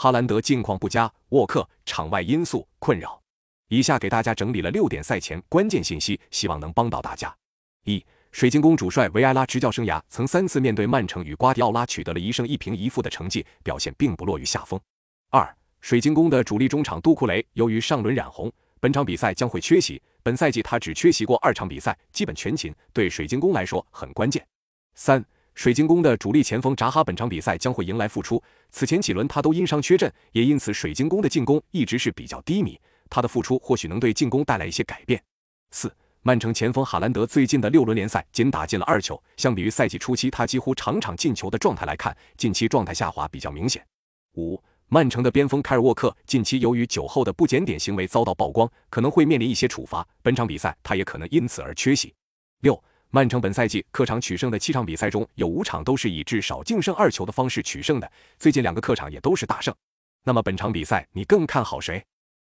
哈兰德近况不佳，沃克场外因素困扰。以下给大家整理了六点赛前关键信息，希望能帮到大家。一、水晶宫主帅维埃拉执教生涯曾三次面对曼城与瓜迪奥拉取得了一胜一平一负的成绩，表现并不落于下风。二、水晶宫的主力中场杜库雷由于上轮染红，本场比赛将会缺席。本赛季他只缺席过二场比赛，基本全勤，对水晶宫来说很关键。三。水晶宫的主力前锋扎哈本场比赛将会迎来复出，此前几轮他都因伤缺阵，也因此水晶宫的进攻一直是比较低迷。他的复出或许能对进攻带来一些改变。四，曼城前锋哈兰德最近的六轮联赛仅打进了二球，相比于赛季初期他几乎场场进球的状态来看，近期状态下滑比较明显。五，曼城的边锋凯尔沃克近期由于酒后的不检点行为遭到曝光，可能会面临一些处罚，本场比赛他也可能因此而缺席。六。曼城本赛季客场取胜的七场比赛中有五场都是以至少净胜二球的方式取胜的，最近两个客场也都是大胜。那么本场比赛你更看好谁？